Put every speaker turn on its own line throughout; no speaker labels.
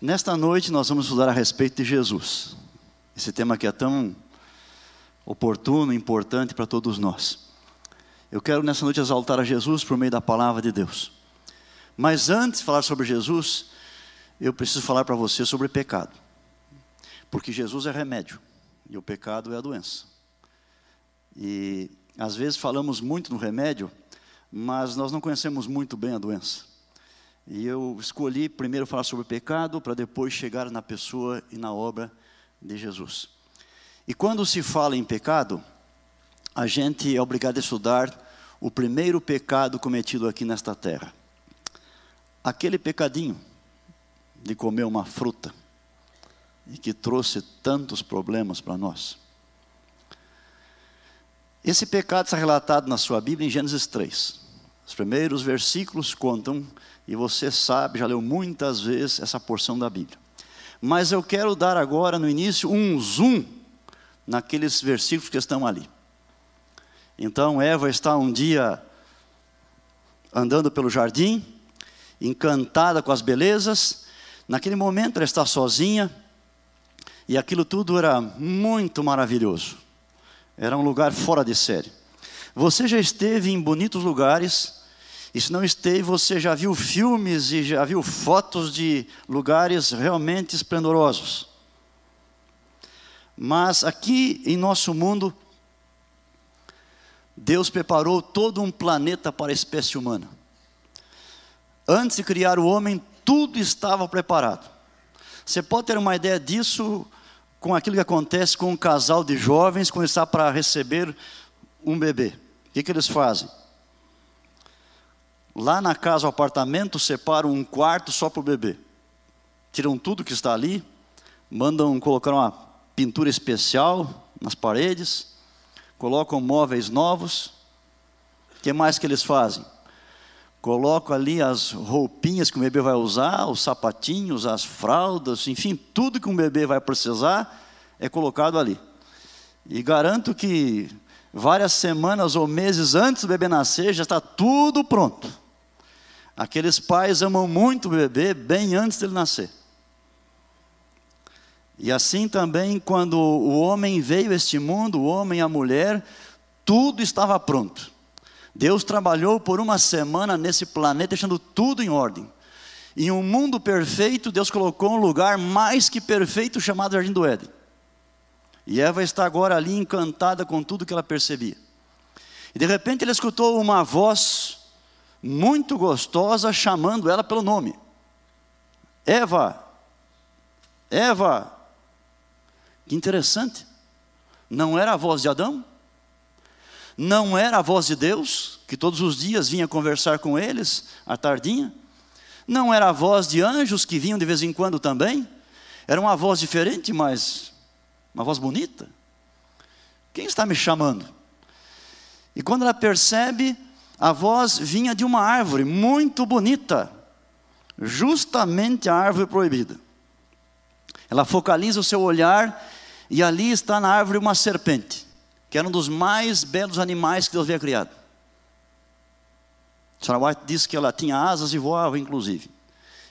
Nesta noite nós vamos estudar a respeito de Jesus. Esse tema que é tão oportuno, importante para todos nós. Eu quero nessa noite exaltar a Jesus por meio da palavra de Deus. Mas antes de falar sobre Jesus, eu preciso falar para você sobre pecado. Porque Jesus é remédio e o pecado é a doença. E às vezes falamos muito no remédio, mas nós não conhecemos muito bem a doença. E eu escolhi primeiro falar sobre o pecado, para depois chegar na pessoa e na obra de Jesus. E quando se fala em pecado, a gente é obrigado a estudar o primeiro pecado cometido aqui nesta terra. Aquele pecadinho de comer uma fruta e que trouxe tantos problemas para nós. Esse pecado está relatado na sua Bíblia em Gênesis 3. Os primeiros versículos contam e você sabe, já leu muitas vezes essa porção da Bíblia. Mas eu quero dar agora no início um zoom naqueles versículos que estão ali. Então Eva está um dia andando pelo jardim, encantada com as belezas. Naquele momento ela está sozinha e aquilo tudo era muito maravilhoso. Era um lugar fora de série. Você já esteve em bonitos lugares e se não esteve, você já viu filmes e já viu fotos de lugares realmente esplendorosos. Mas aqui em nosso mundo, Deus preparou todo um planeta para a espécie humana. Antes de criar o homem, tudo estava preparado. Você pode ter uma ideia disso com aquilo que acontece com um casal de jovens quando está para receber um bebê. O que, que eles fazem? Lá na casa, o apartamento, separam um quarto só para o bebê. Tiram tudo que está ali, mandam colocar uma pintura especial nas paredes, colocam móveis novos. O que mais que eles fazem? Colocam ali as roupinhas que o bebê vai usar, os sapatinhos, as fraldas, enfim, tudo que um bebê vai precisar é colocado ali. E garanto que várias semanas ou meses antes do bebê nascer já está tudo pronto. Aqueles pais amam muito o bebê bem antes dele nascer. E assim também, quando o homem veio a este mundo, o homem e a mulher, tudo estava pronto. Deus trabalhou por uma semana nesse planeta, deixando tudo em ordem. Em um mundo perfeito, Deus colocou um lugar mais que perfeito chamado Jardim do Éden. E Eva está agora ali encantada com tudo que ela percebia. E de repente ele escutou uma voz muito gostosa, chamando ela pelo nome: Eva, Eva. Que interessante. Não era a voz de Adão? Não era a voz de Deus, que todos os dias vinha conversar com eles, à tardinha? Não era a voz de anjos que vinham de vez em quando também? Era uma voz diferente, mas uma voz bonita. Quem está me chamando? E quando ela percebe, a voz vinha de uma árvore muito bonita, justamente a árvore proibida. Ela focaliza o seu olhar e ali está na árvore uma serpente, que era um dos mais belos animais que Deus havia criado. Sarah White diz que ela tinha asas e voava, inclusive.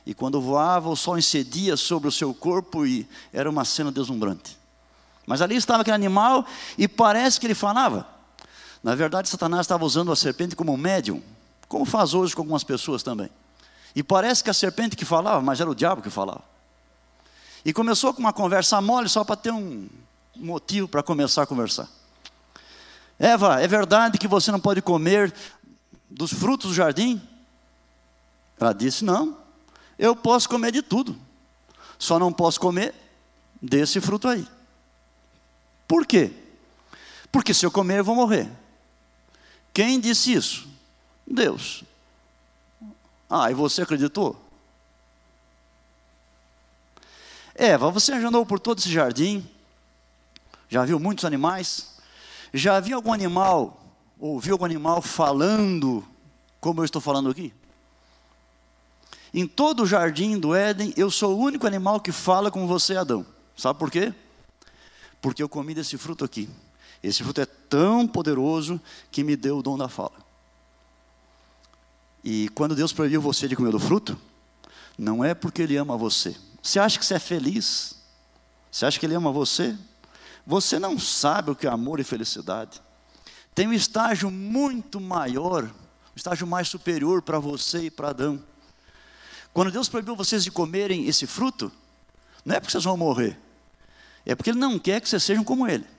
E quando voava, o sol incidia sobre o seu corpo e era uma cena deslumbrante. Mas ali estava aquele animal e parece que ele falava. Na verdade, Satanás estava usando a serpente como um médium, como faz hoje com algumas pessoas também. E parece que a serpente que falava, mas era o diabo que falava. E começou com uma conversa mole, só para ter um motivo para começar a conversar. Eva, é verdade que você não pode comer dos frutos do jardim? Ela disse: Não, eu posso comer de tudo, só não posso comer desse fruto aí. Por quê? Porque se eu comer, eu vou morrer. Quem disse isso? Deus. Ah, e você acreditou? Eva, você andou por todo esse jardim? Já viu muitos animais? Já viu algum animal, ouviu algum animal falando como eu estou falando aqui? Em todo o jardim do Éden, eu sou o único animal que fala com você, Adão. Sabe por quê? Porque eu comi desse fruto aqui. Esse fruto é tão poderoso que me deu o dom da fala. E quando Deus proibiu você de comer do fruto, não é porque Ele ama você. Você acha que você é feliz? Você acha que ele ama você? Você não sabe o que é amor e felicidade. Tem um estágio muito maior, um estágio mais superior para você e para Adão. Quando Deus proibiu vocês de comerem esse fruto, não é porque vocês vão morrer, é porque Ele não quer que vocês sejam como Ele.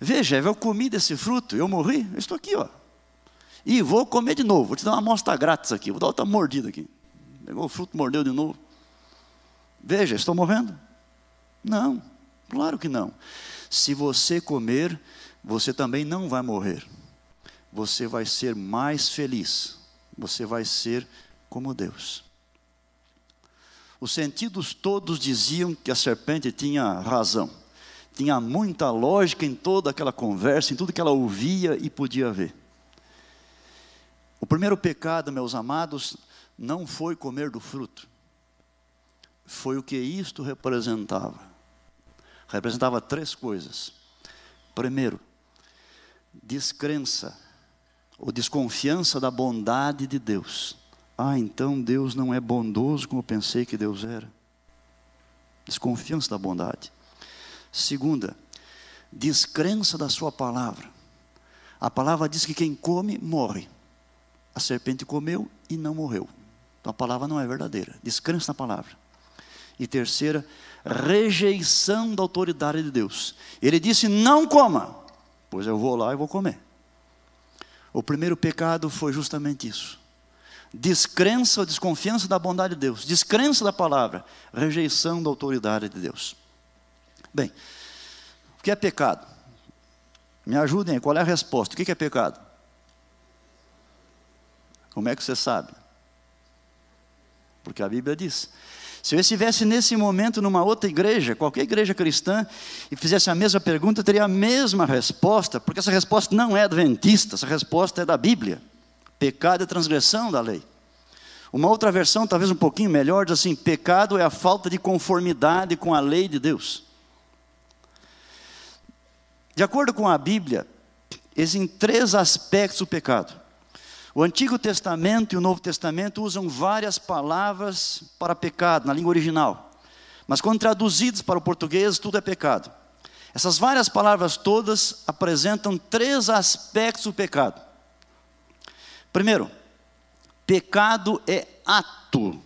Veja, eu comi desse fruto, eu morri, eu estou aqui, ó. E vou comer de novo, vou te dar uma amostra grátis aqui, vou dar outra mordida aqui. Pegou o fruto, mordeu de novo. Veja, estou morrendo? Não, claro que não. Se você comer, você também não vai morrer. Você vai ser mais feliz. Você vai ser como Deus. Os sentidos todos diziam que a serpente tinha razão. Tinha muita lógica em toda aquela conversa, em tudo que ela ouvia e podia ver. O primeiro pecado, meus amados, não foi comer do fruto. Foi o que isto representava. Representava três coisas. Primeiro, descrença ou desconfiança da bondade de Deus. Ah, então Deus não é bondoso como eu pensei que Deus era. Desconfiança da bondade. Segunda, descrença da sua palavra. A palavra diz que quem come, morre. A serpente comeu e não morreu. Então a palavra não é verdadeira. Descrença na palavra. E terceira, rejeição da autoridade de Deus. Ele disse: Não coma. Pois eu vou lá e vou comer. O primeiro pecado foi justamente isso descrença ou desconfiança da bondade de Deus, descrença da palavra, rejeição da autoridade de Deus. Bem, o que é pecado? Me ajudem qual é a resposta? O que é pecado? Como é que você sabe? Porque a Bíblia diz. Se eu estivesse nesse momento numa outra igreja, qualquer igreja cristã, e fizesse a mesma pergunta, eu teria a mesma resposta, porque essa resposta não é adventista, essa resposta é da Bíblia. Pecado é transgressão da lei. Uma outra versão, talvez um pouquinho melhor, diz assim: pecado é a falta de conformidade com a lei de Deus. De acordo com a Bíblia, existem três aspectos do pecado. O Antigo Testamento e o Novo Testamento usam várias palavras para pecado, na língua original. Mas quando traduzidos para o português, tudo é pecado. Essas várias palavras todas apresentam três aspectos do pecado. Primeiro, pecado é ato,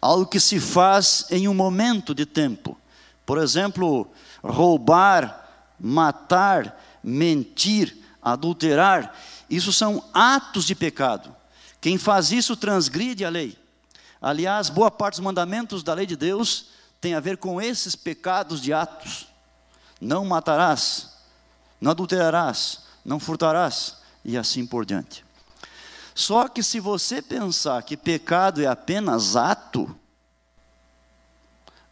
algo que se faz em um momento de tempo. Por exemplo, roubar, matar, mentir, adulterar, isso são atos de pecado. Quem faz isso transgride a lei. Aliás, boa parte dos mandamentos da lei de Deus tem a ver com esses pecados de atos. Não matarás, não adulterarás, não furtarás, e assim por diante. Só que se você pensar que pecado é apenas ato,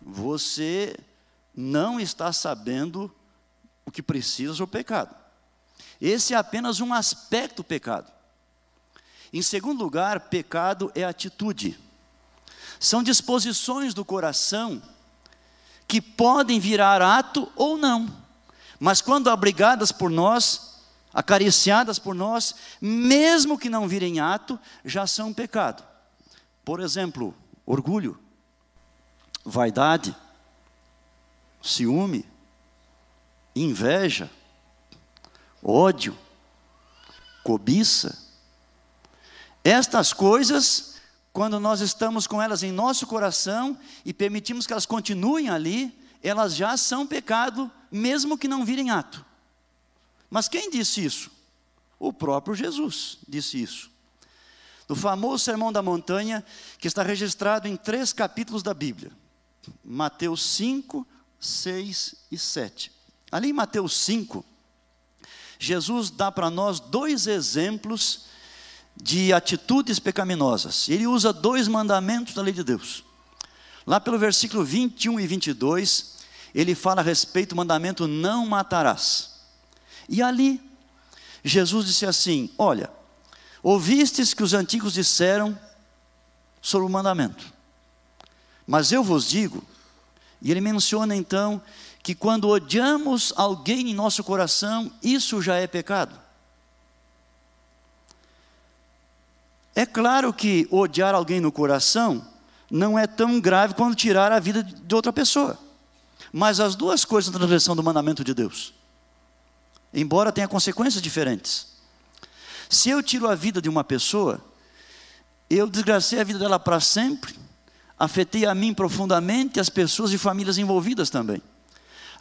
você não está sabendo o que precisa do pecado. Esse é apenas um aspecto do pecado. Em segundo lugar, pecado é atitude. São disposições do coração que podem virar ato ou não, mas quando abrigadas por nós, acariciadas por nós, mesmo que não virem ato, já são pecado. Por exemplo, orgulho, vaidade, ciúme, inveja, ódio, cobiça. Estas coisas, quando nós estamos com elas em nosso coração e permitimos que elas continuem ali, elas já são pecado, mesmo que não virem ato. Mas quem disse isso? O próprio Jesus disse isso. No famoso Sermão da Montanha, que está registrado em três capítulos da Bíblia: Mateus 5, 6 e 7. Ali em Mateus 5, Jesus dá para nós dois exemplos de atitudes pecaminosas. Ele usa dois mandamentos da lei de Deus. Lá pelo versículo 21 e 22, ele fala a respeito do mandamento: não matarás. E ali, Jesus disse assim: Olha, ouvistes que os antigos disseram sobre o mandamento, mas eu vos digo, e ele menciona então que quando odiamos alguém em nosso coração, isso já é pecado. É claro que odiar alguém no coração não é tão grave quanto tirar a vida de outra pessoa. Mas as duas coisas são transgressão do mandamento de Deus, embora tenha consequências diferentes. Se eu tiro a vida de uma pessoa, eu desgracei a vida dela para sempre, afetei a mim profundamente e as pessoas e famílias envolvidas também.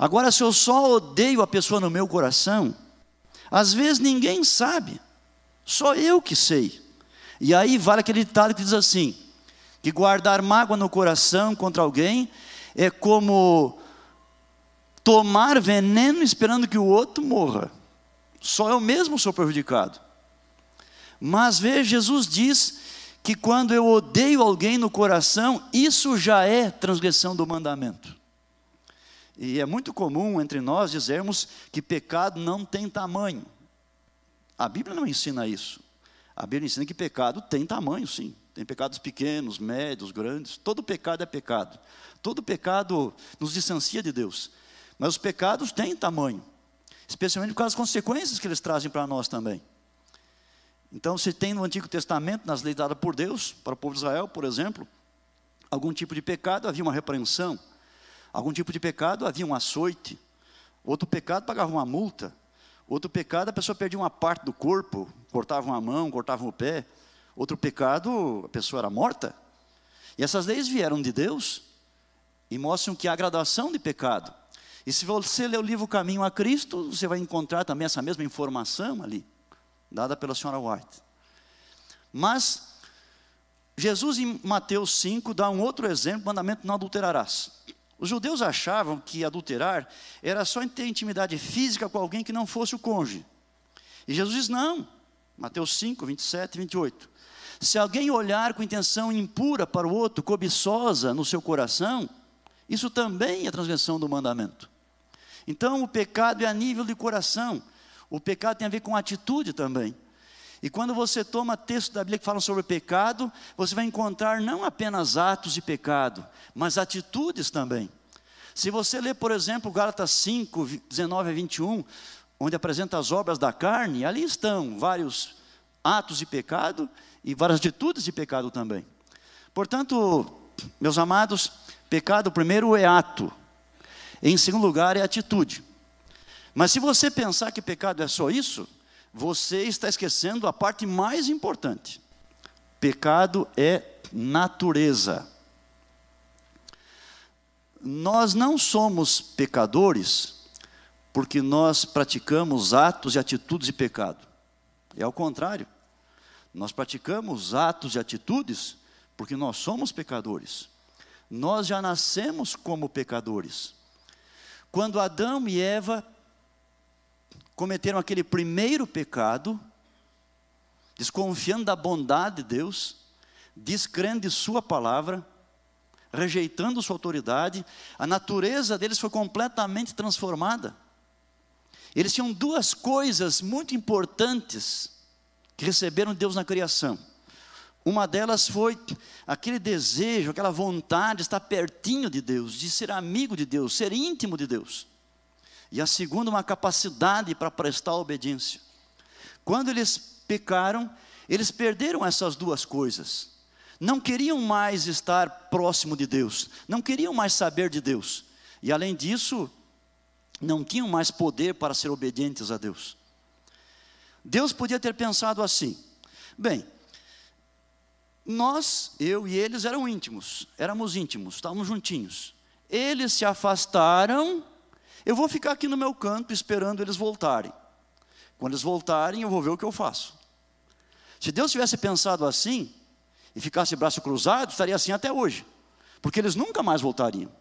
Agora, se eu só odeio a pessoa no meu coração, às vezes ninguém sabe, só eu que sei. E aí vale aquele ditado que diz assim: que guardar mágoa no coração contra alguém é como tomar veneno esperando que o outro morra. Só eu mesmo sou prejudicado. Mas veja, Jesus diz que quando eu odeio alguém no coração, isso já é transgressão do mandamento. E é muito comum entre nós dizermos que pecado não tem tamanho. A Bíblia não ensina isso. A Bíblia ensina que pecado tem tamanho, sim. Tem pecados pequenos, médios, grandes. Todo pecado é pecado. Todo pecado nos distancia de Deus. Mas os pecados têm tamanho, especialmente por causa das consequências que eles trazem para nós também. Então, se tem no Antigo Testamento, nas leis dadas por Deus, para o povo de Israel, por exemplo, algum tipo de pecado havia uma repreensão, algum tipo de pecado havia um açoite, outro pecado pagava uma multa, outro pecado a pessoa perdia uma parte do corpo, cortava uma mão, cortava o pé. Outro pecado, a pessoa era morta. E essas leis vieram de Deus e mostram que há gradação de pecado. E se você ler o livro Caminho a Cristo, você vai encontrar também essa mesma informação ali, dada pela senhora White. Mas Jesus em Mateus 5 dá um outro exemplo, mandamento não adulterarás. Os judeus achavam que adulterar era só ter intimidade física com alguém que não fosse o cônjuge. E Jesus diz: não. Mateus 5, 27 e 28. Se alguém olhar com intenção impura para o outro, cobiçosa no seu coração, isso também é transgressão do mandamento. Então, o pecado é a nível de coração. O pecado tem a ver com atitude também. E quando você toma texto da Bíblia que falam sobre pecado, você vai encontrar não apenas atos de pecado, mas atitudes também. Se você ler, por exemplo, Gálatas 5, 19 a 21, onde apresenta as obras da carne, ali estão vários atos de pecado e várias atitudes de pecado também. Portanto, meus amados, pecado primeiro é ato, em segundo lugar é atitude. Mas se você pensar que pecado é só isso, você está esquecendo a parte mais importante. Pecado é natureza. Nós não somos pecadores porque nós praticamos atos e atitudes de pecado. É ao contrário. Nós praticamos atos e atitudes porque nós somos pecadores. Nós já nascemos como pecadores. Quando Adão e Eva cometeram aquele primeiro pecado, desconfiando da bondade de Deus, descrendo de Sua palavra, rejeitando Sua autoridade, a natureza deles foi completamente transformada. Eles tinham duas coisas muito importantes que receberam Deus na criação. Uma delas foi aquele desejo, aquela vontade de estar pertinho de Deus, de ser amigo de Deus, ser íntimo de Deus. E a segunda, uma capacidade para prestar obediência. Quando eles pecaram, eles perderam essas duas coisas. Não queriam mais estar próximo de Deus, não queriam mais saber de Deus. E além disso, não tinham mais poder para ser obedientes a Deus. Deus podia ter pensado assim: bem, nós, eu e eles eram íntimos, éramos íntimos, estávamos juntinhos. Eles se afastaram, eu vou ficar aqui no meu canto esperando eles voltarem. Quando eles voltarem, eu vou ver o que eu faço. Se Deus tivesse pensado assim, e ficasse braço cruzado, estaria assim até hoje, porque eles nunca mais voltariam.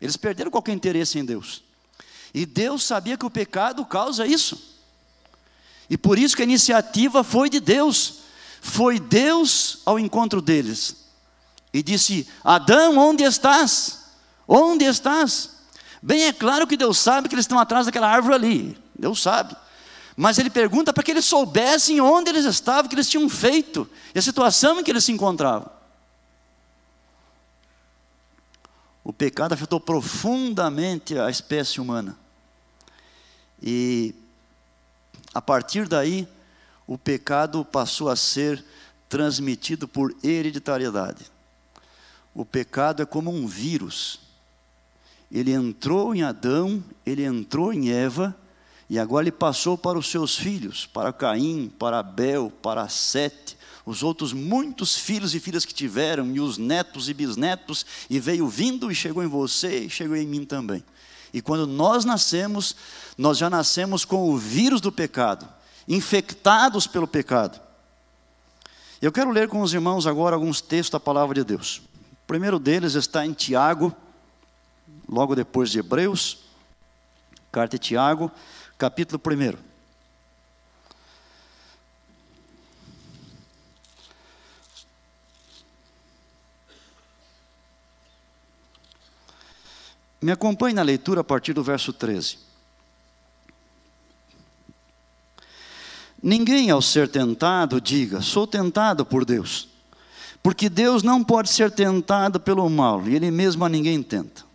Eles perderam qualquer interesse em Deus. E Deus sabia que o pecado causa isso. E por isso que a iniciativa foi de Deus. Foi Deus ao encontro deles. E disse: Adão, onde estás? Onde estás? Bem, é claro que Deus sabe que eles estão atrás daquela árvore ali. Deus sabe. Mas ele pergunta para que eles soubessem onde eles estavam, o que eles tinham feito, e a situação em que eles se encontravam. O pecado afetou profundamente a espécie humana. E a partir daí, o pecado passou a ser transmitido por hereditariedade. O pecado é como um vírus. Ele entrou em Adão, ele entrou em Eva, e agora ele passou para os seus filhos, para Caim, para Abel, para Sete, os outros muitos filhos e filhas que tiveram, e os netos e bisnetos, e veio vindo e chegou em você e chegou em mim também. E quando nós nascemos, nós já nascemos com o vírus do pecado, infectados pelo pecado. Eu quero ler com os irmãos agora alguns textos da palavra de Deus. O primeiro deles está em Tiago, logo depois de Hebreus, carta de Tiago, capítulo 1. Me acompanhe na leitura a partir do verso 13. Ninguém, ao ser tentado, diga: sou tentado por Deus. Porque Deus não pode ser tentado pelo mal, e Ele mesmo a ninguém tenta.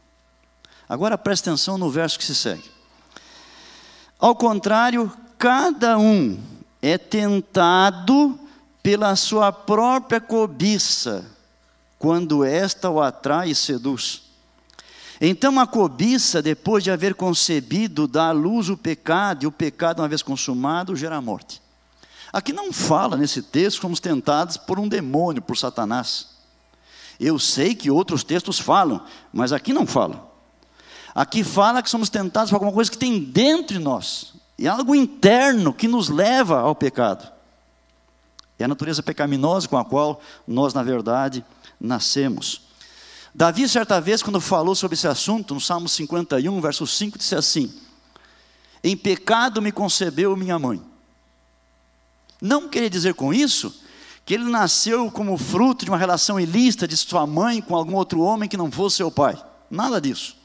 Agora preste atenção no verso que se segue. Ao contrário, cada um é tentado pela sua própria cobiça, quando esta o atrai e seduz. Então a cobiça, depois de haver concebido, dá à luz o pecado, e o pecado, uma vez consumado, gera a morte. Aqui não fala nesse texto que somos tentados por um demônio, por Satanás. Eu sei que outros textos falam, mas aqui não fala. Aqui fala que somos tentados por alguma coisa que tem dentro de nós, e algo interno que nos leva ao pecado. É a natureza pecaminosa com a qual nós, na verdade, nascemos. Davi, certa vez, quando falou sobre esse assunto, no Salmo 51, verso 5, disse assim: Em pecado me concebeu minha mãe. Não queria dizer com isso que ele nasceu como fruto de uma relação ilícita de sua mãe com algum outro homem que não fosse seu pai. Nada disso.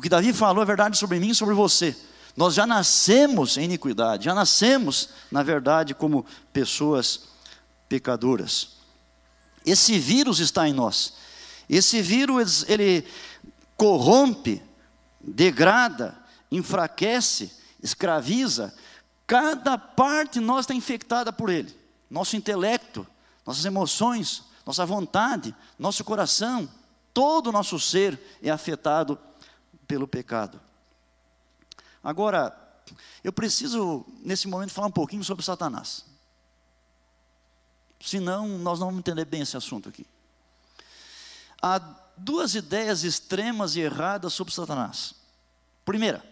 O que Davi falou é verdade sobre mim e sobre você. Nós já nascemos em iniquidade, já nascemos, na verdade, como pessoas pecadoras. Esse vírus está em nós. Esse vírus, ele corrompe, degrada, enfraquece, escraviza. Cada parte nossa está infectada por ele. Nosso intelecto, nossas emoções, nossa vontade, nosso coração, todo o nosso ser é afetado pelo pecado. Agora, eu preciso, nesse momento, falar um pouquinho sobre Satanás. Senão, nós não vamos entender bem esse assunto aqui. Há duas ideias extremas e erradas sobre Satanás. Primeira,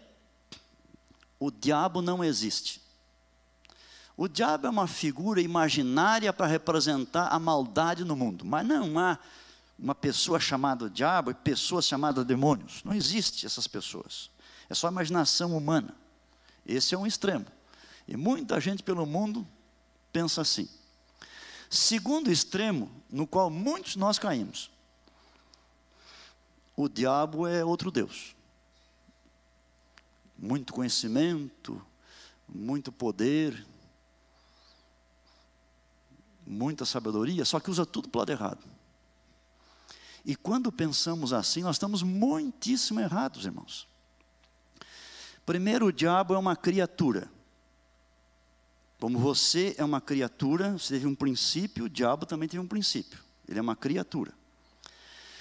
o diabo não existe. O diabo é uma figura imaginária para representar a maldade no mundo, mas não há uma pessoa chamada diabo e pessoas chamadas demônios. Não existe essas pessoas. É só imaginação humana. Esse é um extremo. E muita gente pelo mundo pensa assim. Segundo extremo, no qual muitos nós caímos, o diabo é outro Deus. Muito conhecimento, muito poder, muita sabedoria, só que usa tudo para o lado errado. E quando pensamos assim, nós estamos muitíssimo errados, irmãos. Primeiro, o diabo é uma criatura. Como você é uma criatura, você teve um princípio, o diabo também teve um princípio. Ele é uma criatura.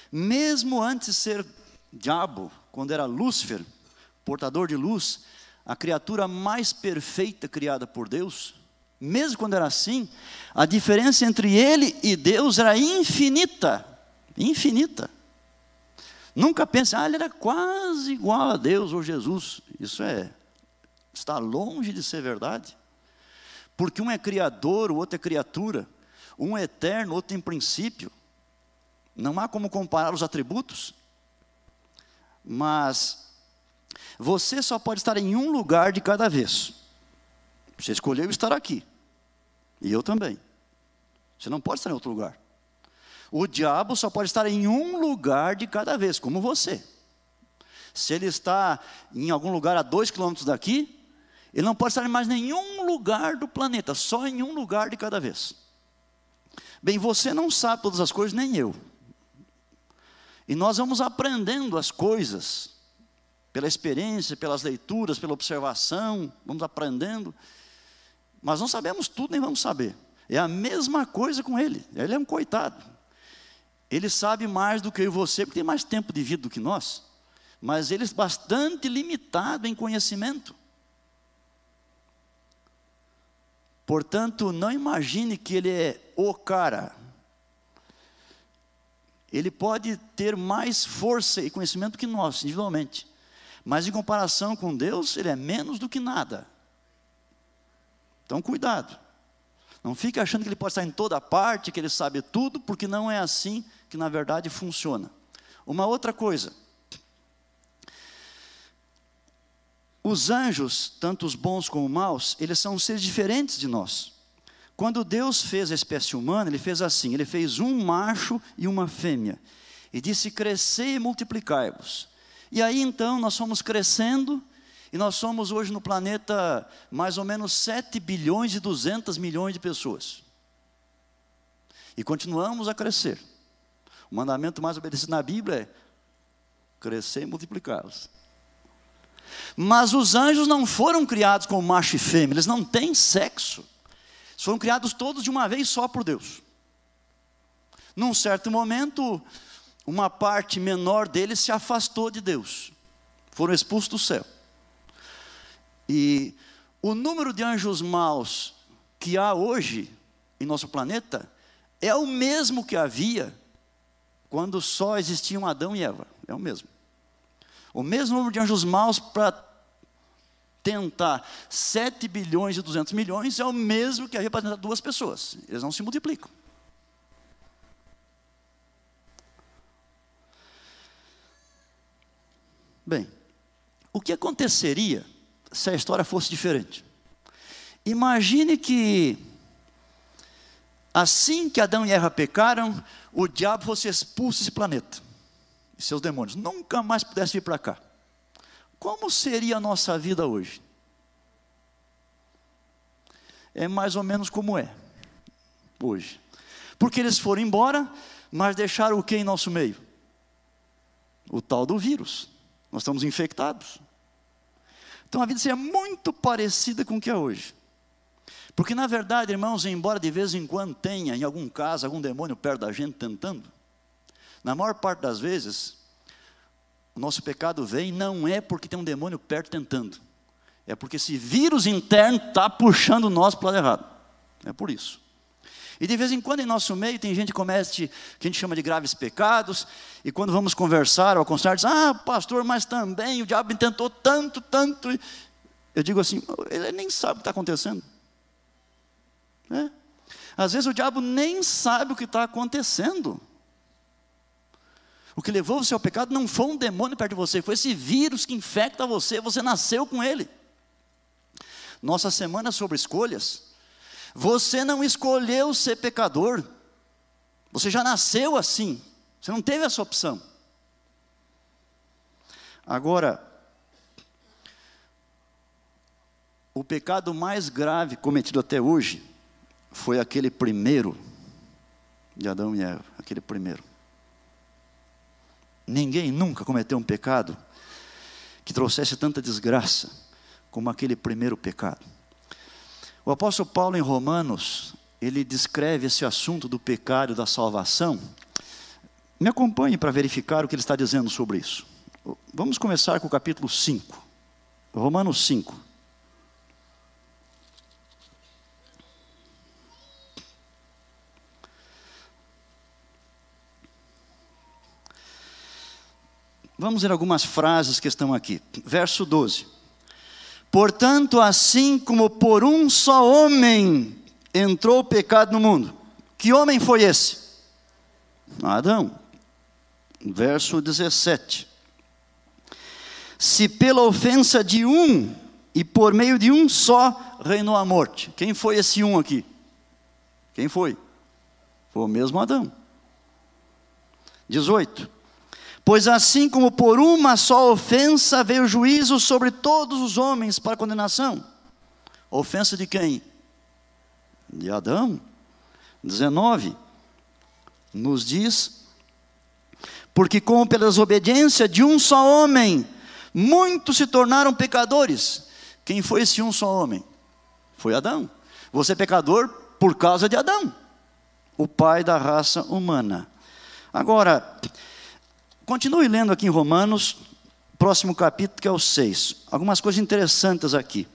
Mesmo antes de ser diabo, quando era Lúcifer, portador de luz, a criatura mais perfeita criada por Deus, mesmo quando era assim, a diferença entre ele e Deus era infinita, infinita. Nunca pense, ah, ele era quase igual a Deus ou Jesus. Isso é, está longe de ser verdade. Porque um é criador, o outro é criatura. Um é eterno, o outro tem princípio. Não há como comparar os atributos, mas você só pode estar em um lugar de cada vez. Você escolheu estar aqui, e eu também. Você não pode estar em outro lugar. O diabo só pode estar em um lugar de cada vez, como você. Se ele está em algum lugar a dois quilômetros daqui, ele não pode estar em mais nenhum lugar do planeta, só em um lugar de cada vez. Bem, você não sabe todas as coisas, nem eu. E nós vamos aprendendo as coisas, pela experiência, pelas leituras, pela observação, vamos aprendendo. Mas não sabemos tudo, nem vamos saber. É a mesma coisa com ele. Ele é um coitado. Ele sabe mais do que eu e você, porque tem mais tempo de vida do que nós. Mas ele é bastante limitado em conhecimento. Portanto, não imagine que ele é o cara. Ele pode ter mais força e conhecimento que nós, individualmente. Mas em comparação com Deus, ele é menos do que nada. Então, cuidado. Não fique achando que ele pode estar em toda parte, que ele sabe tudo, porque não é assim que na verdade funciona. Uma outra coisa. Os anjos, tanto os bons como os maus, eles são seres diferentes de nós. Quando Deus fez a espécie humana, Ele fez assim: Ele fez um macho e uma fêmea, e disse: Crescei e multiplicai-vos. E aí então nós fomos crescendo e nós somos hoje no planeta mais ou menos 7 bilhões e 200 milhões de pessoas. E continuamos a crescer. O mandamento mais obedecido na Bíblia é crescer e multiplicá-los. Mas os anjos não foram criados como macho e fêmea, eles não têm sexo. Eles foram criados todos de uma vez só por Deus. Num certo momento, uma parte menor deles se afastou de Deus, foram expulsos do céu. E o número de anjos maus que há hoje em nosso planeta é o mesmo que havia quando só existiam Adão e Eva. É o mesmo. O mesmo número de anjos maus para tentar 7 bilhões e 200 milhões é o mesmo que havia para tentar duas pessoas. Eles não se multiplicam. Bem, o que aconteceria se a história fosse diferente. Imagine que, assim que Adão e Eva pecaram, o diabo fosse expulso desse planeta, e seus demônios nunca mais pudessem vir para cá. Como seria a nossa vida hoje? É mais ou menos como é hoje. Porque eles foram embora, mas deixaram o que em nosso meio? O tal do vírus. Nós estamos infectados. Então a vida seria muito parecida com o que é hoje. Porque na verdade, irmãos, embora de vez em quando tenha, em algum caso, algum demônio perto da gente tentando, na maior parte das vezes, o nosso pecado vem não é porque tem um demônio perto tentando, é porque esse vírus interno está puxando nós para o lado errado. É por isso. E de vez em quando em nosso meio tem gente que comete, que a gente chama de graves pecados, e quando vamos conversar ou aconselhar, diz, ah, pastor, mas também o diabo tentou tanto, tanto. Eu digo assim, ele nem sabe o que está acontecendo. É. Às vezes o diabo nem sabe o que está acontecendo. O que levou você ao pecado não foi um demônio perto de você, foi esse vírus que infecta você, você nasceu com ele. Nossa semana sobre escolhas você não escolheu ser pecador. Você já nasceu assim. Você não teve essa opção. Agora, o pecado mais grave cometido até hoje foi aquele primeiro de Adão e Eva, aquele primeiro. Ninguém nunca cometeu um pecado que trouxesse tanta desgraça como aquele primeiro pecado. O apóstolo Paulo, em Romanos, ele descreve esse assunto do pecado e da salvação. Me acompanhe para verificar o que ele está dizendo sobre isso. Vamos começar com o capítulo 5. Romanos 5. Vamos ver algumas frases que estão aqui. Verso 12. Portanto, assim como por um só homem entrou o pecado no mundo, que homem foi esse? Adão. Verso 17. Se pela ofensa de um e por meio de um só reinou a morte. Quem foi esse um aqui? Quem foi? Foi o mesmo Adão. 18. Pois assim como por uma só ofensa veio o juízo sobre todos os homens para condenação. Ofensa de quem? De Adão. 19. Nos diz: Porque como pela desobediência de um só homem, muitos se tornaram pecadores. Quem foi esse um só homem? Foi Adão. Você é pecador por causa de Adão, o pai da raça humana. Agora, continue lendo aqui em Romanos, próximo capítulo, que é o 6. Algumas coisas interessantes aqui.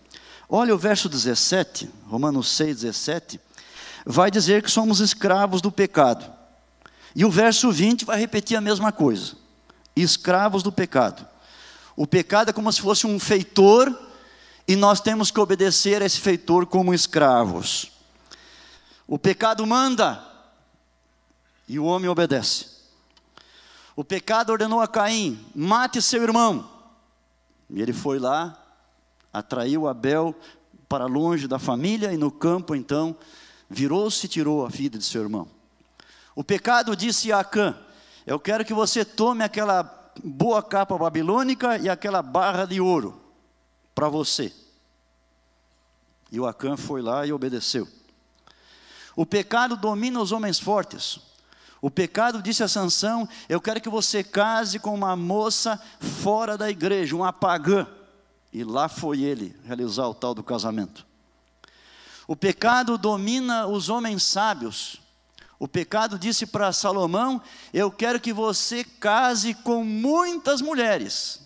Olha o verso 17, Romanos 6, 17. Vai dizer que somos escravos do pecado. E o verso 20 vai repetir a mesma coisa: escravos do pecado. O pecado é como se fosse um feitor, e nós temos que obedecer a esse feitor como escravos. O pecado manda, e o homem obedece. O pecado ordenou a Caim: mate seu irmão. E ele foi lá, atraiu Abel para longe da família, e no campo então virou-se e tirou a vida de seu irmão. O pecado disse a Acã: Eu quero que você tome aquela boa capa babilônica e aquela barra de ouro para você. E o Acã foi lá e obedeceu. O pecado domina os homens fortes. O pecado disse a Sansão: Eu quero que você case com uma moça fora da igreja, uma pagã. E lá foi ele realizar o tal do casamento. O pecado domina os homens sábios. O pecado disse para Salomão: Eu quero que você case com muitas mulheres.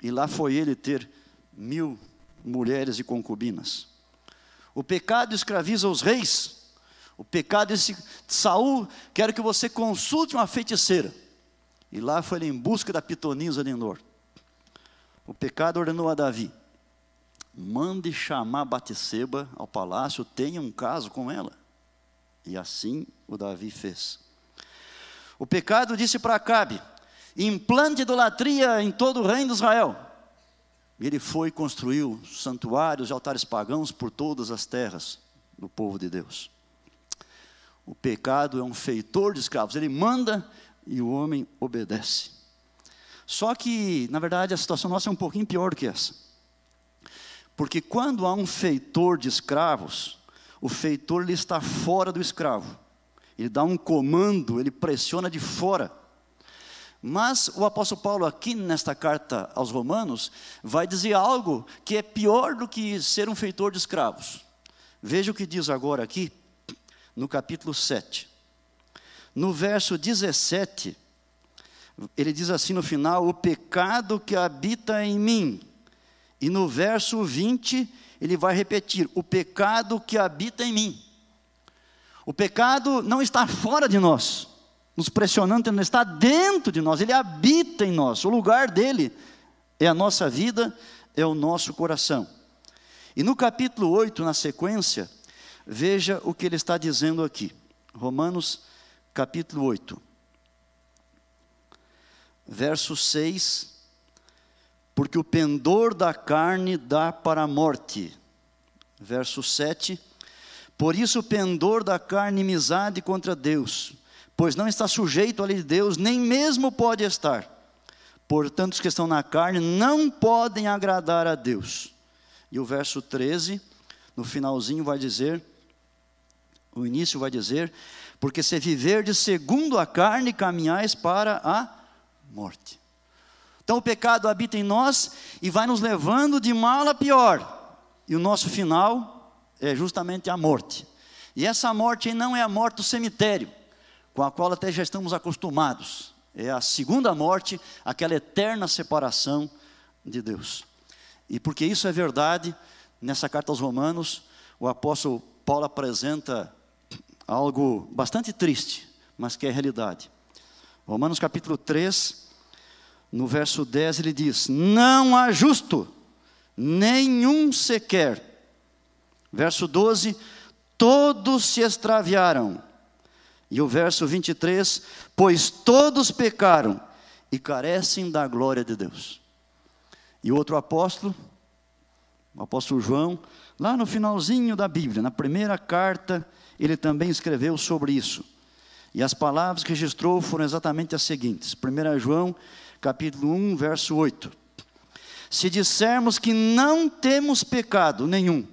E lá foi ele ter mil mulheres e concubinas. O pecado escraviza os reis. O pecado disse: Saul, quero que você consulte uma feiticeira. E lá foi ele em busca da pitonisa de Nor. O pecado ordenou a Davi: mande chamar Batisseba ao palácio, tenha um caso com ela. E assim o Davi fez. O pecado disse para Acabe: implante idolatria em todo o reino de Israel. Ele foi e construiu santuários e altares pagãos por todas as terras do povo de Deus. O pecado é um feitor de escravos, ele manda e o homem obedece. Só que, na verdade, a situação nossa é um pouquinho pior do que essa. Porque quando há um feitor de escravos, o feitor ele está fora do escravo. Ele dá um comando, ele pressiona de fora. Mas o apóstolo Paulo, aqui nesta carta aos Romanos, vai dizer algo que é pior do que ser um feitor de escravos. Veja o que diz agora aqui, no capítulo 7. No verso 17, ele diz assim no final: O pecado que habita em mim. E no verso 20, ele vai repetir: o pecado que habita em mim. O pecado não está fora de nós, nos pressionando, ele está dentro de nós, ele habita em nós. O lugar dele é a nossa vida, é o nosso coração. E no capítulo 8, na sequência, veja o que ele está dizendo aqui. Romanos, capítulo 8, verso 6 porque o pendor da carne dá para a morte. Verso 7. Por isso o pendor da carne inimizade contra Deus, pois não está sujeito à lei de Deus, nem mesmo pode estar. Portanto, os que estão na carne não podem agradar a Deus. E o verso 13, no finalzinho vai dizer, o início vai dizer, porque se viverdes segundo a carne, caminhais para a morte. Então o pecado habita em nós e vai nos levando de mal a pior. E o nosso final é justamente a morte. E essa morte não é a morte do cemitério, com a qual até já estamos acostumados. É a segunda morte, aquela eterna separação de Deus. E porque isso é verdade, nessa carta aos Romanos, o apóstolo Paulo apresenta algo bastante triste, mas que é realidade. Romanos capítulo 3, no verso 10 ele diz: Não há justo, nenhum sequer. Verso 12: Todos se extraviaram. E o verso 23: Pois todos pecaram e carecem da glória de Deus. E outro apóstolo, o apóstolo João, lá no finalzinho da Bíblia, na primeira carta, ele também escreveu sobre isso. E as palavras que registrou foram exatamente as seguintes: 1 João capítulo 1, verso 8. Se dissermos que não temos pecado nenhum,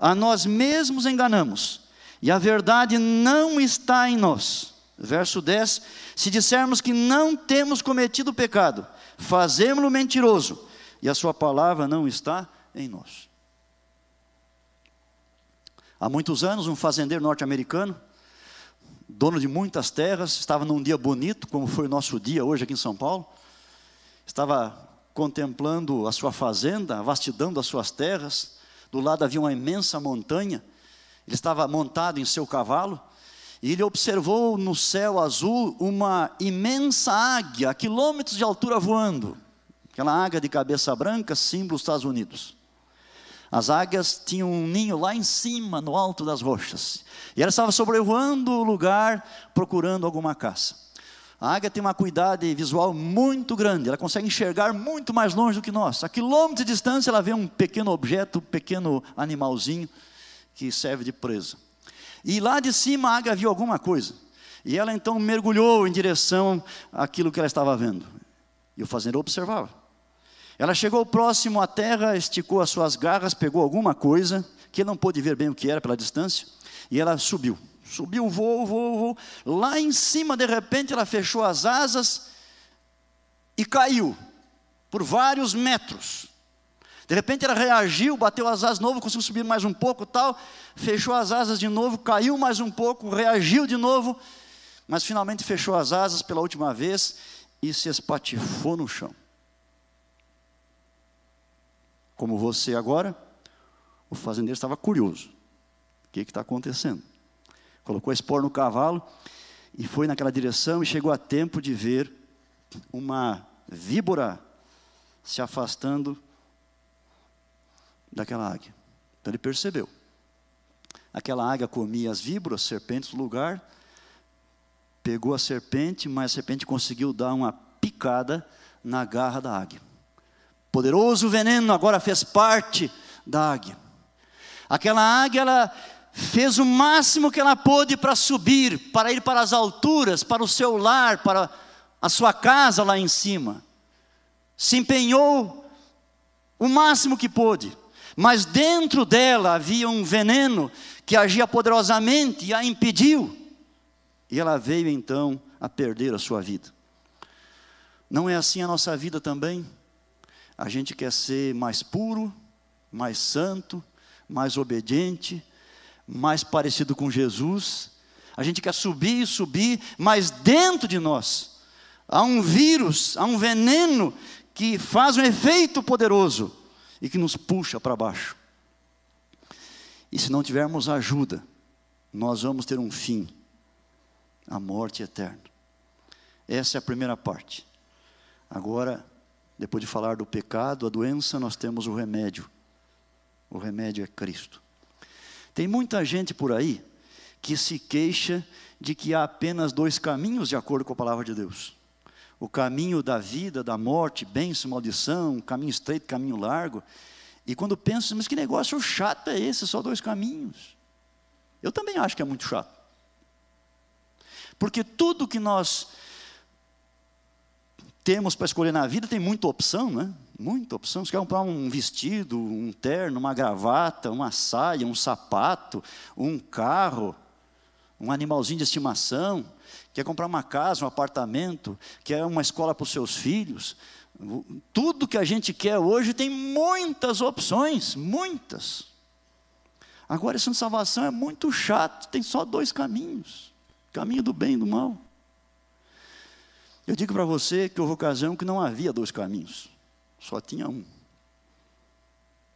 a nós mesmos enganamos, e a verdade não está em nós. Verso 10: Se dissermos que não temos cometido pecado, fazemos-lo mentiroso, e a Sua palavra não está em nós. Há muitos anos, um fazendeiro norte-americano dono de muitas terras, estava num dia bonito, como foi o nosso dia hoje aqui em São Paulo. Estava contemplando a sua fazenda, a vastidão das suas terras. Do lado havia uma imensa montanha. Ele estava montado em seu cavalo e ele observou no céu azul uma imensa águia, a quilômetros de altura voando. Aquela águia de cabeça branca, símbolo dos Estados Unidos. As águias tinham um ninho lá em cima, no alto das rochas. E ela estava sobrevoando o lugar, procurando alguma caça. A águia tem uma cuidade visual muito grande, ela consegue enxergar muito mais longe do que nós. A quilômetros de distância, ela vê um pequeno objeto, um pequeno animalzinho que serve de presa. E lá de cima a águia viu alguma coisa. E ela então mergulhou em direção àquilo que ela estava vendo. E o fazendeiro observava. Ela chegou próximo à terra, esticou as suas garras, pegou alguma coisa, que não pôde ver bem o que era pela distância, e ela subiu. Subiu, voou, voou, voou. Lá em cima, de repente, ela fechou as asas e caiu por vários metros. De repente ela reagiu, bateu as asas de novo, conseguiu subir mais um pouco, tal, fechou as asas de novo, caiu mais um pouco, reagiu de novo, mas finalmente fechou as asas pela última vez e se espatifou no chão. Como você agora, o fazendeiro estava curioso. O que está acontecendo? Colocou a espor no cavalo e foi naquela direção e chegou a tempo de ver uma víbora se afastando daquela águia. Então ele percebeu. Aquela águia comia as víboras, serpentes do lugar, pegou a serpente, mas a serpente conseguiu dar uma picada na garra da águia. Poderoso veneno agora fez parte da águia. Aquela águia, ela fez o máximo que ela pôde para subir, para ir para as alturas, para o seu lar, para a sua casa lá em cima. Se empenhou o máximo que pôde. Mas dentro dela havia um veneno que agia poderosamente e a impediu. E ela veio então a perder a sua vida. Não é assim a nossa vida também? A gente quer ser mais puro, mais santo, mais obediente, mais parecido com Jesus. A gente quer subir e subir, mas dentro de nós há um vírus, há um veneno que faz um efeito poderoso e que nos puxa para baixo. E se não tivermos ajuda, nós vamos ter um fim a morte eterna. Essa é a primeira parte. Agora, depois de falar do pecado, a doença, nós temos o remédio. O remédio é Cristo. Tem muita gente por aí que se queixa de que há apenas dois caminhos de acordo com a palavra de Deus o caminho da vida, da morte, bênção, maldição, caminho estreito, caminho largo. E quando penso, mas que negócio chato é esse, só dois caminhos? Eu também acho que é muito chato. Porque tudo que nós temos para escolher na vida tem muita opção, né? Muita opção. Você quer comprar um vestido, um terno, uma gravata, uma saia, um sapato, um carro, um animalzinho de estimação quer comprar uma casa, um apartamento, quer uma escola para os seus filhos. Tudo que a gente quer hoje tem muitas opções, muitas. Agora, essa salvação é muito chato, tem só dois caminhos: caminho do bem e do mal. Eu digo para você que houve ocasião que não havia dois caminhos, só tinha um.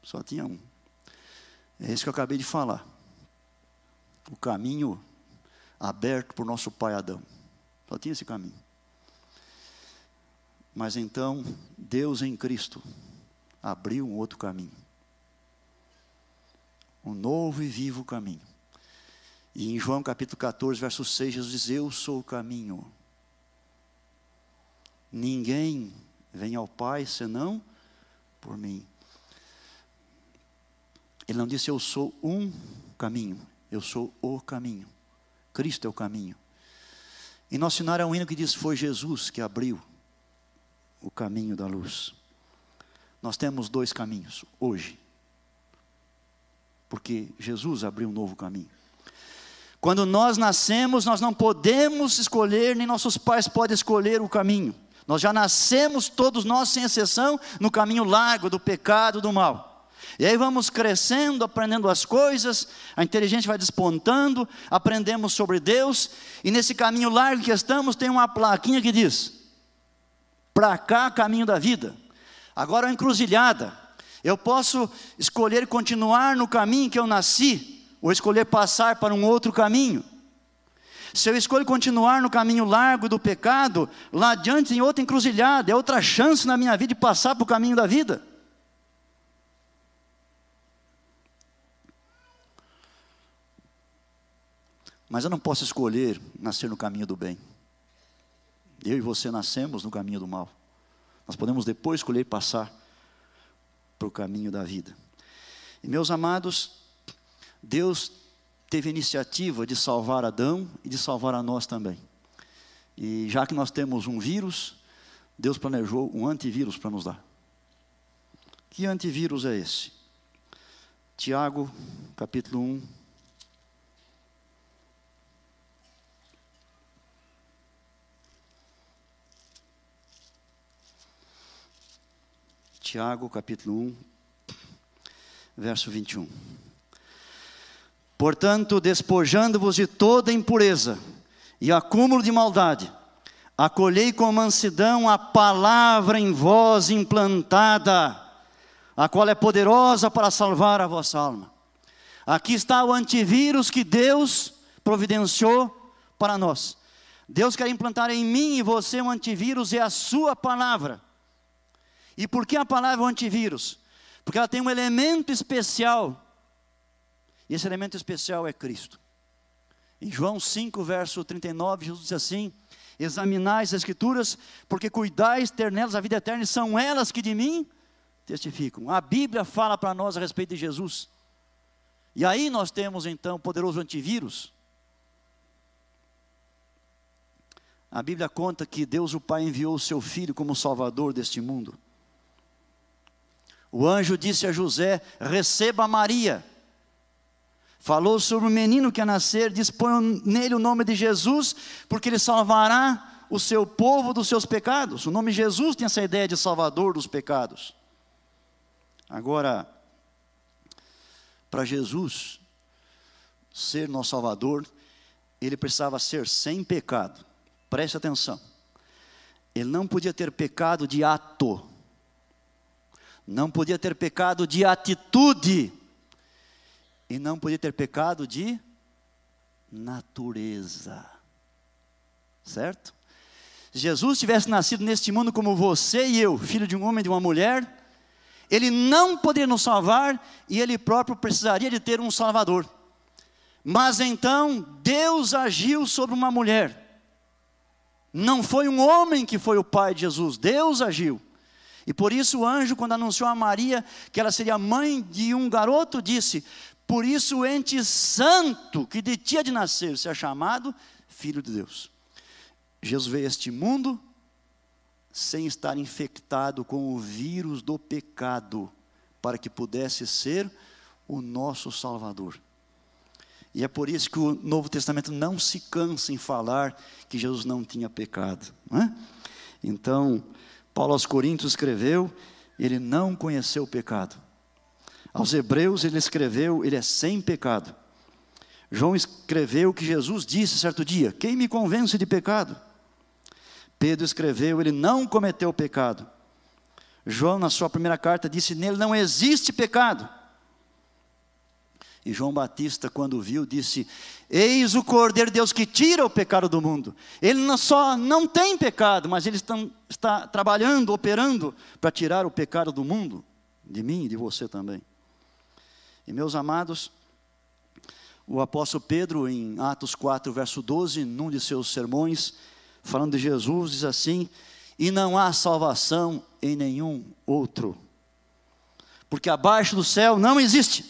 Só tinha um. É isso que eu acabei de falar. O caminho aberto por nosso pai Adão. Só tinha esse caminho. Mas então, Deus em Cristo abriu um outro caminho. Um novo e vivo caminho. E em João capítulo 14, verso 6, Jesus diz: Eu sou o caminho. Ninguém vem ao Pai senão por mim. Ele não disse eu sou um caminho, eu sou o caminho. Cristo é o caminho. E nosso cenário é um hino que diz: Foi Jesus que abriu o caminho da luz. Nós temos dois caminhos hoje, porque Jesus abriu um novo caminho. Quando nós nascemos, nós não podemos escolher, nem nossos pais podem escolher o caminho. Nós já nascemos, todos nós, sem exceção, no caminho largo do pecado, do mal. E aí vamos crescendo, aprendendo as coisas, a inteligência vai despontando, aprendemos sobre Deus, e nesse caminho largo que estamos, tem uma plaquinha que diz: para cá, caminho da vida. Agora é uma encruzilhada. Eu posso escolher continuar no caminho que eu nasci, ou escolher passar para um outro caminho. Se eu escolho continuar no caminho largo do pecado, lá adiante tem outra encruzilhada, é outra chance na minha vida de passar para o caminho da vida. Mas eu não posso escolher nascer no caminho do bem. Eu e você nascemos no caminho do mal. Nós podemos depois escolher passar para o caminho da vida. E meus amados, Deus teve a iniciativa de salvar Adão e de salvar a nós também. E já que nós temos um vírus, Deus planejou um antivírus para nos dar. Que antivírus é esse? Tiago, capítulo 1, Tiago, capítulo 1, verso 21. Portanto, despojando-vos de toda impureza e acúmulo de maldade, acolhei com mansidão a palavra em vós implantada, a qual é poderosa para salvar a vossa alma. Aqui está o antivírus que Deus providenciou para nós. Deus quer implantar em mim e você um antivírus, é a sua palavra. E por que a palavra é um antivírus? Porque ela tem um elemento especial. E esse elemento especial é Cristo. Em João 5, verso 39, Jesus diz assim: Examinais as Escrituras, porque cuidais ter nelas a vida eterna, e são elas que de mim testificam. A Bíblia fala para nós a respeito de Jesus. E aí nós temos então o poderoso antivírus. A Bíblia conta que Deus o Pai enviou o seu Filho como Salvador deste mundo. O anjo disse a José: Receba Maria. Falou sobre o menino que ia nascer, dispõe nele o nome de Jesus, porque ele salvará o seu povo dos seus pecados. O nome Jesus tem essa ideia de salvador dos pecados. Agora, para Jesus ser nosso salvador, ele precisava ser sem pecado. Preste atenção. Ele não podia ter pecado de ato não podia ter pecado de atitude, e não podia ter pecado de natureza. Certo? Se Jesus tivesse nascido neste mundo como você e eu, filho de um homem e de uma mulher, ele não poderia nos salvar e ele próprio precisaria de ter um salvador. Mas então Deus agiu sobre uma mulher. Não foi um homem que foi o pai de Jesus, Deus agiu. E por isso o anjo, quando anunciou a Maria que ela seria mãe de um garoto, disse: Por isso o ente santo que de ti de nascer ser chamado Filho de Deus. Jesus veio a este mundo sem estar infectado com o vírus do pecado, para que pudesse ser o nosso Salvador. E é por isso que o Novo Testamento não se cansa em falar que Jesus não tinha pecado. Não é? Então, Paulo aos Coríntios escreveu, ele não conheceu o pecado. Aos Hebreus ele escreveu, ele é sem pecado. João escreveu que Jesus disse certo dia: Quem me convence de pecado? Pedro escreveu, ele não cometeu pecado. João, na sua primeira carta, disse: Nele não existe pecado. E João Batista, quando viu, disse: Eis o Cordeiro de Deus que tira o pecado do mundo. Ele não só não tem pecado, mas ele está, está trabalhando, operando para tirar o pecado do mundo, de mim e de você também. E meus amados, o apóstolo Pedro, em Atos 4, verso 12, num de seus sermões, falando de Jesus, diz assim: E não há salvação em nenhum outro, porque abaixo do céu não existe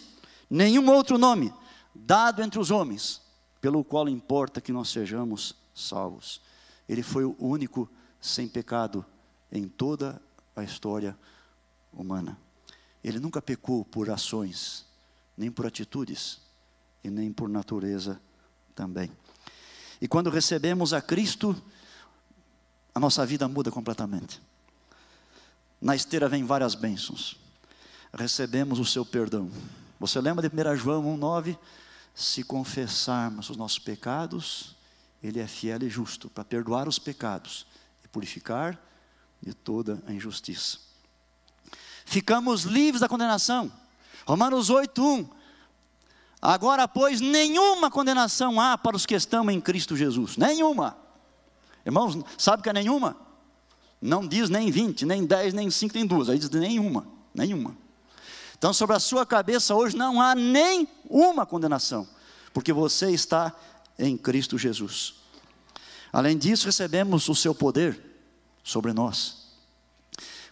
nenhum outro nome dado entre os homens, pelo qual importa que nós sejamos salvos. Ele foi o único sem pecado em toda a história humana. Ele nunca pecou por ações, nem por atitudes, e nem por natureza também. E quando recebemos a Cristo, a nossa vida muda completamente. Na esteira vem várias bênçãos. recebemos o seu perdão. Você lembra de 1 João 1,9? Se confessarmos os nossos pecados, Ele é fiel e justo para perdoar os pecados e purificar de toda a injustiça. Ficamos livres da condenação. Romanos 8,1. Agora, pois, nenhuma condenação há para os que estão em Cristo Jesus. Nenhuma. Irmãos, sabe que é nenhuma? Não diz nem 20, nem 10, nem 5, nem 2. Aí diz nenhuma. Nenhuma. Então, sobre a sua cabeça hoje não há nem uma condenação, porque você está em Cristo Jesus. Além disso, recebemos o seu poder sobre nós.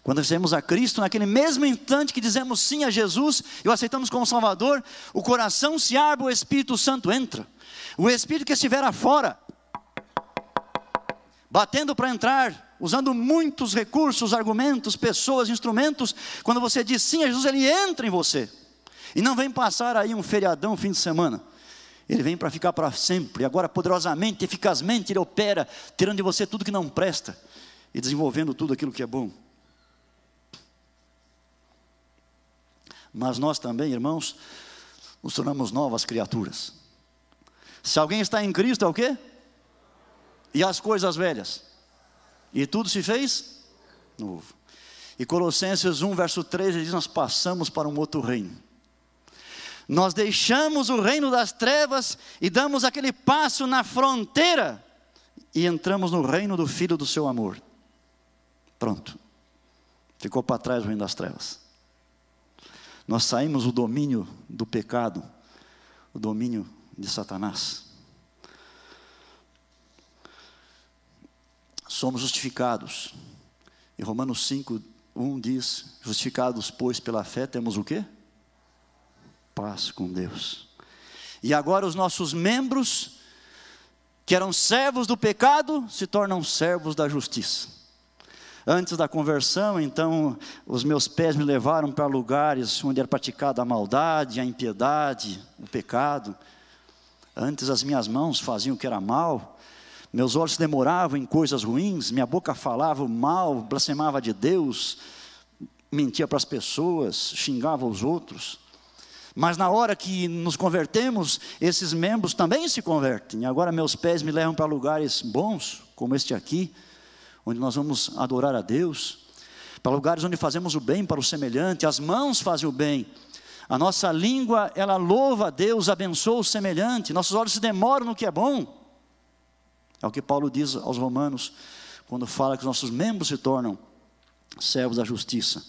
Quando recebemos a Cristo, naquele mesmo instante que dizemos sim a Jesus e o aceitamos como Salvador, o coração se abre, o Espírito Santo entra. O Espírito que estivera fora, batendo para entrar, usando muitos recursos, argumentos, pessoas, instrumentos, quando você diz sim a Jesus, ele entra em você. E não vem passar aí um feriadão, um fim de semana. Ele vem para ficar para sempre. Agora, poderosamente, eficazmente, ele opera, tirando de você tudo que não presta e desenvolvendo tudo aquilo que é bom. Mas nós também, irmãos, nos tornamos novas criaturas. Se alguém está em Cristo, é o quê? E as coisas velhas. E tudo se fez novo. E Colossenses 1, verso 3, ele diz: Nós passamos para um outro reino. Nós deixamos o reino das trevas e damos aquele passo na fronteira e entramos no reino do Filho do seu amor. Pronto. Ficou para trás o reino das trevas. Nós saímos do domínio do pecado, o domínio de Satanás. Somos justificados. E Romanos 5, 1 diz: Justificados, pois, pela fé, temos o quê? Paz com Deus. E agora os nossos membros, que eram servos do pecado, se tornam servos da justiça. Antes da conversão, então, os meus pés me levaram para lugares onde era praticada a maldade, a impiedade, o pecado. Antes as minhas mãos faziam o que era mal, meus olhos demoravam em coisas ruins, minha boca falava mal, blasfemava de Deus, mentia para as pessoas, xingava os outros. Mas na hora que nos convertemos, esses membros também se convertem. Agora meus pés me levam para lugares bons, como este aqui onde nós vamos adorar a Deus, para lugares onde fazemos o bem para o semelhante, as mãos fazem o bem, a nossa língua, ela louva a Deus, abençoa o semelhante, nossos olhos se demoram no que é bom. É o que Paulo diz aos Romanos, quando fala que os nossos membros se tornam servos da justiça.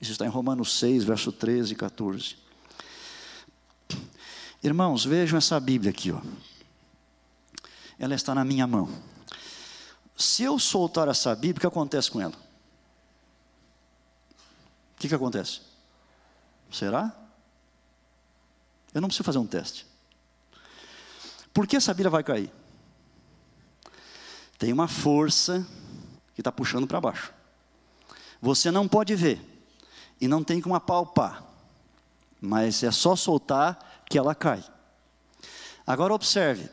Isso está em Romanos 6, verso 13 e 14. Irmãos, vejam essa Bíblia aqui, ó. Ela está na minha mão. Se eu soltar essa Bíblia, o que acontece com ela? O que, que acontece? Será? Eu não preciso fazer um teste. Por que essa Bíblia vai cair? Tem uma força que está puxando para baixo. Você não pode ver e não tem como apalpar, mas é só soltar que ela cai. Agora observe,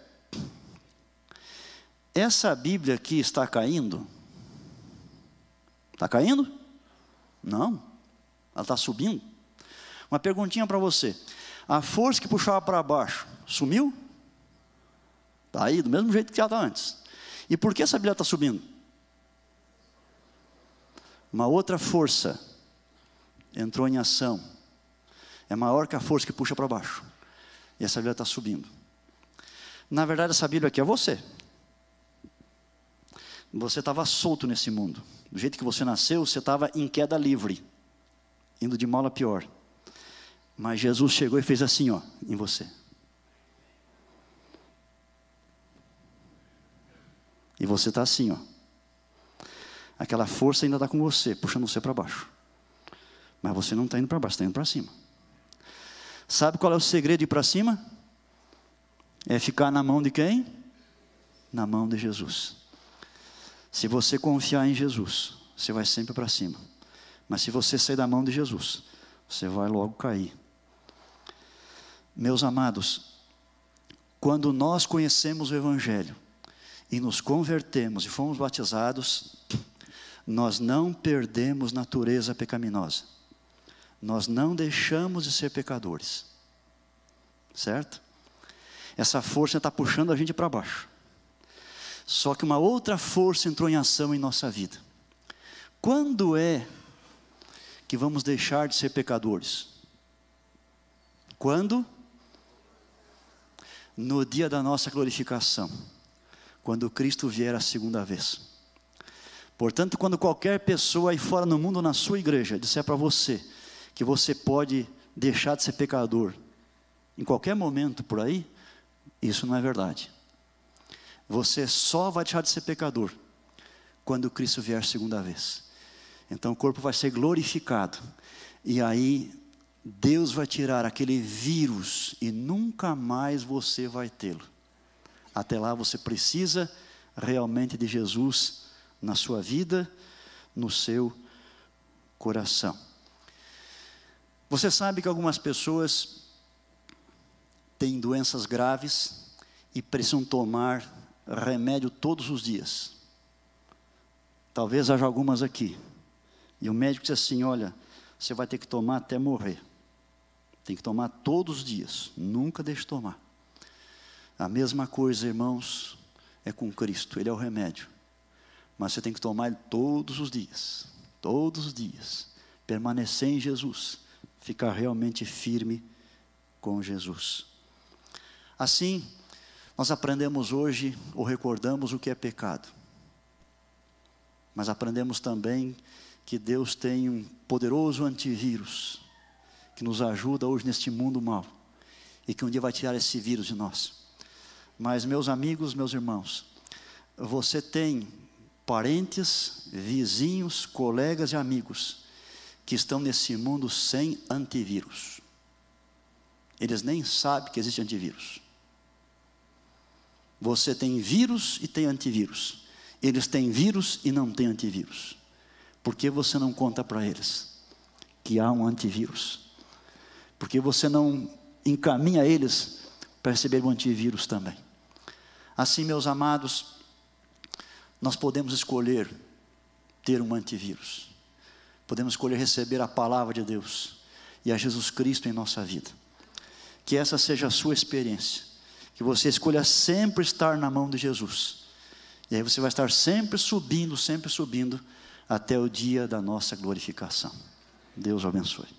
essa Bíblia aqui está caindo? Está caindo? Não. Ela está subindo. Uma perguntinha para você. A força que puxava para baixo sumiu? Está aí, do mesmo jeito que ela está antes. E por que essa Bíblia está subindo? Uma outra força entrou em ação. É maior que a força que puxa para baixo. E essa Bíblia está subindo. Na verdade, essa Bíblia aqui é você. Você estava solto nesse mundo. Do jeito que você nasceu, você estava em queda livre, indo de mal a pior. Mas Jesus chegou e fez assim, ó, em você. E você está assim, ó. Aquela força ainda está com você, puxando você para baixo. Mas você não está indo para baixo, está indo para cima. Sabe qual é o segredo de ir para cima? É ficar na mão de quem? Na mão de Jesus. Se você confiar em Jesus, você vai sempre para cima. Mas se você sair da mão de Jesus, você vai logo cair. Meus amados, quando nós conhecemos o Evangelho e nos convertemos e fomos batizados, nós não perdemos natureza pecaminosa. nós não deixamos de ser pecadores. Certo? Essa força está puxando a gente para baixo. Só que uma outra força entrou em ação em nossa vida. Quando é que vamos deixar de ser pecadores? Quando? No dia da nossa glorificação, quando Cristo vier a segunda vez. Portanto, quando qualquer pessoa aí fora no mundo, na sua igreja, disser para você que você pode deixar de ser pecador em qualquer momento por aí, isso não é verdade. Você só vai deixar de ser pecador quando Cristo vier a segunda vez. Então o corpo vai ser glorificado. E aí Deus vai tirar aquele vírus e nunca mais você vai tê-lo. Até lá você precisa realmente de Jesus na sua vida, no seu coração. Você sabe que algumas pessoas têm doenças graves e precisam tomar remédio todos os dias. Talvez haja algumas aqui. E o médico diz assim: olha, você vai ter que tomar até morrer. Tem que tomar todos os dias, nunca deixe de tomar. A mesma coisa, irmãos, é com Cristo, Ele é o remédio. Mas você tem que tomar Ele todos os dias, todos os dias. Permanecer em Jesus, ficar realmente firme com Jesus. Assim, nós aprendemos hoje, ou recordamos o que é pecado. Mas aprendemos também que Deus tem um poderoso antivírus que nos ajuda hoje neste mundo mal e que um dia vai tirar esse vírus de nós. Mas, meus amigos, meus irmãos, você tem parentes, vizinhos, colegas e amigos que estão nesse mundo sem antivírus. Eles nem sabem que existe antivírus. Você tem vírus e tem antivírus. Eles têm vírus e não têm antivírus. Por que você não conta para eles que há um antivírus? Por que você não encaminha eles para receber o antivírus também? Assim, meus amados, nós podemos escolher ter um antivírus. Podemos escolher receber a palavra de Deus e a Jesus Cristo em nossa vida. Que essa seja a sua experiência. Que você escolha sempre estar na mão de Jesus. E aí você vai estar sempre subindo, sempre subindo até o dia da nossa glorificação. Deus abençoe.